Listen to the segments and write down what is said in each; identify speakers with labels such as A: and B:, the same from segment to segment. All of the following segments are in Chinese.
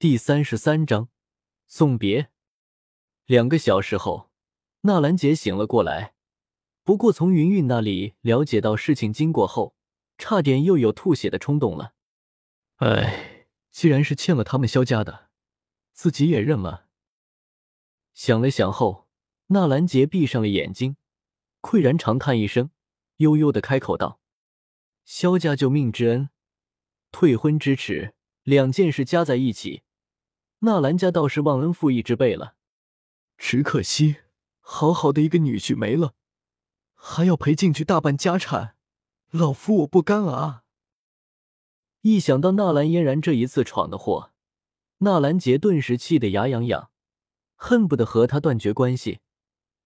A: 第三十三章送别。两个小时后，纳兰杰醒了过来，不过从云云那里了解到事情经过后，差点又有吐血的冲动了。哎，既然是欠了他们萧家的，自己也认了。想了想后，纳兰杰闭上了眼睛，喟然长叹一声，悠悠的开口道：“萧家救命之恩，退婚之耻，两件事加在一起，纳兰家倒是忘恩负义之辈了。只可惜，好好的一个女婿没了，还要赔进去大半家产，老夫我不甘啊！”一想到纳兰嫣然这一次闯的祸，纳兰杰顿时气得牙痒痒，恨不得和他断绝关系。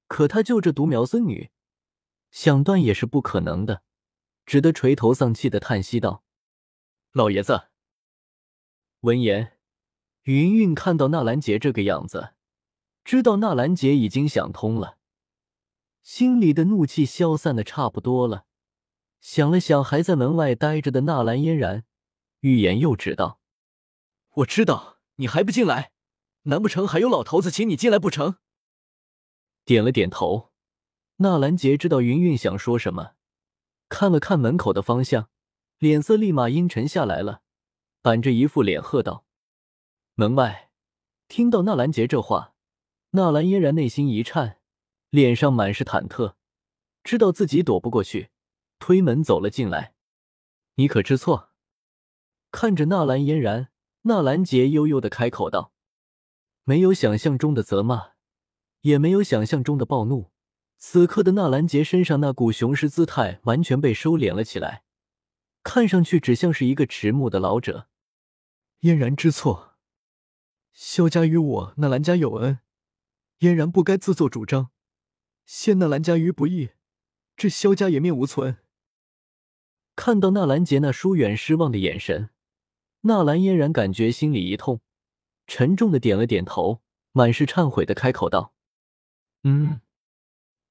A: 可他就这独苗孙女，想断也是不可能的，只得垂头丧气的叹息道：“老爷子。”闻言，云云看到纳兰杰这个样子，知道纳兰杰已经想通了，心里的怒气消散的差不多了。想了想还在门外待着的纳兰嫣然。欲言又止道：“我知道你还不进来，难不成还有老头子请你进来不成？”点了点头。纳兰杰知道云云想说什么，看了看门口的方向，脸色立马阴沉下来了，板着一副脸喝道：“门外！”听到纳兰杰这话，纳兰嫣然内心一颤，脸上满是忐忑，知道自己躲不过去，推门走了进来。“你可知错？”看着纳兰嫣然，纳兰杰悠悠的开口道：“没有想象中的责骂，也没有想象中的暴怒。此刻的纳兰杰身上那股雄狮姿态完全被收敛了起来，看上去只像是一个迟暮的老者。嫣然知错，萧家与我纳兰家有恩，嫣然不该自作主张，陷纳兰家于不义，这萧家颜面无存。”看到纳兰杰那疏远失望的眼神。纳兰嫣然感觉心里一痛，沉重的点了点头，满是忏悔的开口道：“嗯。”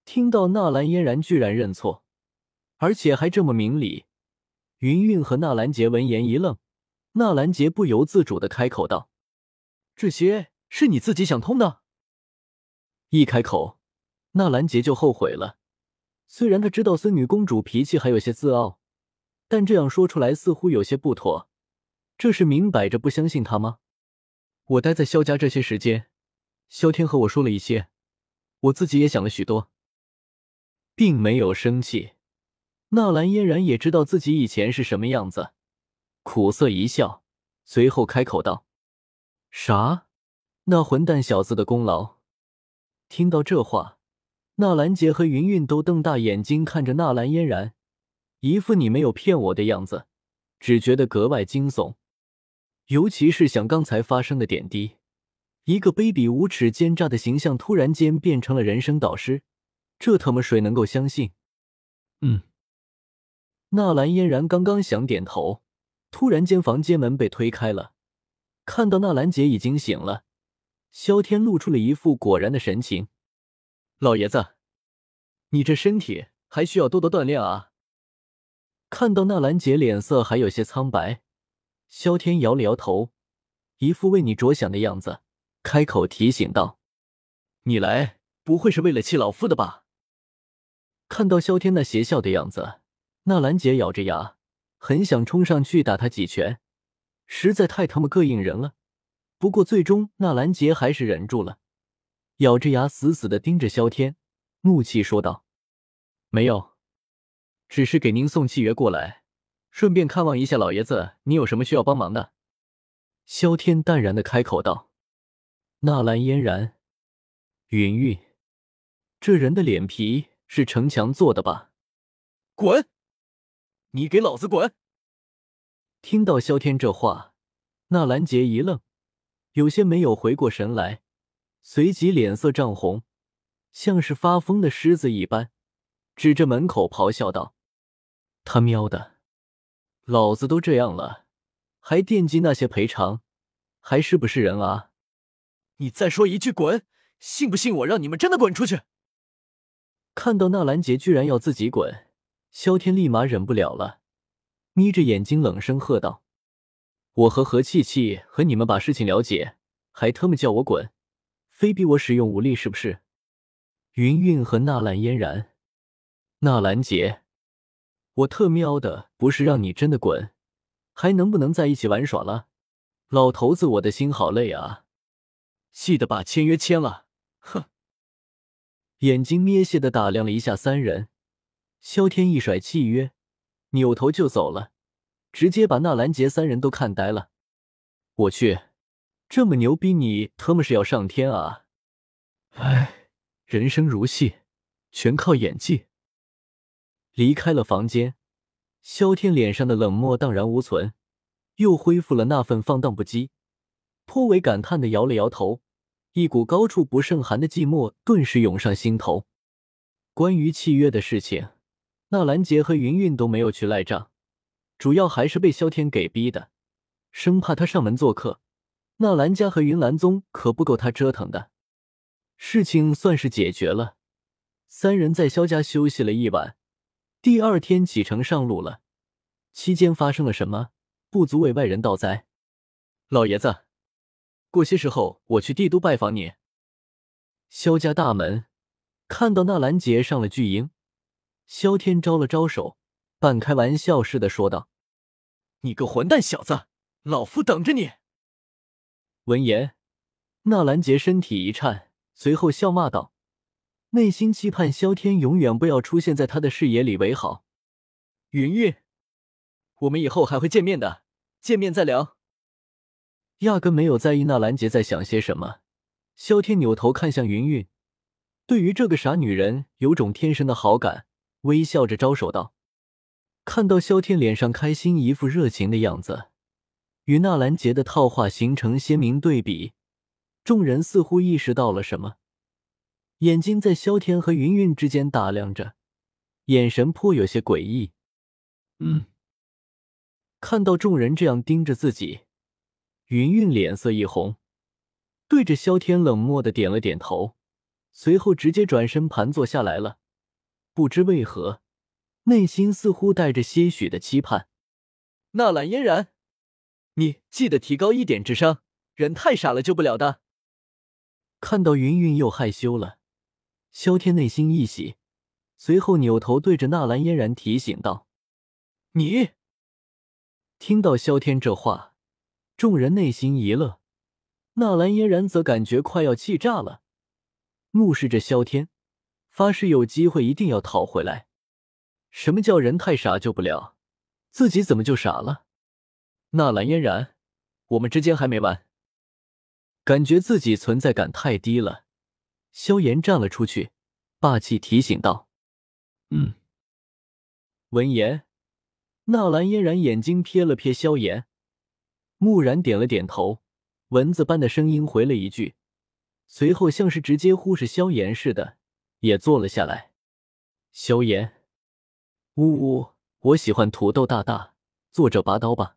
A: 听到纳兰嫣然居然认错，而且还这么明理，云云和纳兰杰闻言一愣。纳兰杰不由自主的开口道：“这些是你自己想通的？”一开口，纳兰杰就后悔了。虽然他知道孙女公主脾气还有些自傲，但这样说出来似乎有些不妥。这是明摆着不相信他吗？我待在萧家这些时间，萧天和我说了一些，我自己也想了许多，并没有生气。纳兰嫣然也知道自己以前是什么样子，苦涩一笑，随后开口道：“啥？那混蛋小子的功劳？”听到这话，纳兰杰和云云都瞪大眼睛看着纳兰嫣然，一副你没有骗我的样子，只觉得格外惊悚。尤其是想刚才发生的点滴，一个卑鄙无耻、奸诈的形象突然间变成了人生导师，这他妈谁能够相信？嗯。纳兰嫣然刚刚想点头，突然间房间门被推开了，看到纳兰姐已经醒了，萧天露出了一副果然的神情：“老爷子，你这身体还需要多多锻炼啊。”看到纳兰姐脸色还有些苍白。萧天摇了摇头，一副为你着想的样子，开口提醒道：“你来不会是为了气老夫的吧？”看到萧天那邪笑的样子，纳兰姐咬着牙，很想冲上去打他几拳，实在太他妈膈应人了。不过最终纳兰杰还是忍住了，咬着牙死死的盯着萧天，怒气说道：“没有，只是给您送契约过来。”顺便看望一下老爷子，你有什么需要帮忙的？萧天淡然的开口道。纳兰嫣然，云云，这人的脸皮是城墙做的吧？滚！你给老子滚！听到萧天这话，纳兰杰一愣，有些没有回过神来，随即脸色涨红，像是发疯的狮子一般，指着门口咆哮道：“他喵的！”老子都这样了，还惦记那些赔偿，还是不是人啊？你再说一句滚，信不信我让你们真的滚出去？看到纳兰杰居然要自己滚，萧天立马忍不了了，眯着眼睛冷声喝道：“我和何气气和你们把事情了解，还特么叫我滚，非逼我使用武力是不是？云云和纳兰嫣然，纳兰杰，我特喵的不是让你真的滚，还能不能在一起玩耍了？老头子，我的心好累啊！气得把签约签了，哼！眼睛眯斜的打量了一下三人，萧天一甩契约，扭头就走了，直接把纳兰杰三人都看呆了。我去，这么牛逼，你他妈是要上天啊？哎。人生如戏，全靠演技。离开了房间，萧天脸上的冷漠荡然无存，又恢复了那份放荡不羁，颇为感叹的摇了摇头，一股高处不胜寒的寂寞顿时涌上心头。关于契约的事情，纳兰杰和云云都没有去赖账，主要还是被萧天给逼的，生怕他上门做客，纳兰家和云岚宗可不够他折腾的。事情算是解决了，三人在萧家休息了一晚，第二天启程上路了。期间发生了什么，不足为外人道哉。老爷子，过些时候我去帝都拜访你。萧家大门看到纳兰杰上了巨婴，萧天招了招手，半开玩笑似的说道：“你个混蛋小子，老夫等着你。”闻言，纳兰杰身体一颤。随后笑骂道：“内心期盼萧天永远不要出现在他的视野里为好。”云云，我们以后还会见面的，见面再聊。压根没有在意纳兰杰在想些什么。萧天扭头看向云云，对于这个傻女人有种天生的好感，微笑着招手道：“看到萧天脸上开心，一副热情的样子，与纳兰杰的套话形成鲜明对比。”众人似乎意识到了什么，眼睛在萧天和云云之间打量着，眼神颇有些诡异。嗯，看到众人这样盯着自己，云云脸色一红，对着萧天冷漠的点了点头，随后直接转身盘坐下来了。不知为何，内心似乎带着些许的期盼。纳兰嫣然，你记得提高一点智商，人太傻了救不了的。看到云云又害羞了，萧天内心一喜，随后扭头对着纳兰嫣然提醒道：“你。”听到萧天这话，众人内心一乐，纳兰嫣然则感觉快要气炸了，怒视着萧天，发誓有机会一定要讨回来。什么叫人太傻救不了？自己怎么就傻了？纳兰嫣然，我们之间还没完。感觉自己存在感太低了，萧炎站了出去，霸气提醒道：“嗯。”闻言，纳兰嫣然眼睛瞥了瞥萧炎，木然点了点头，蚊子般的声音回了一句，随后像是直接忽视萧炎似的，也坐了下来。萧炎，呜呜，我喜欢土豆大大，作者拔刀吧。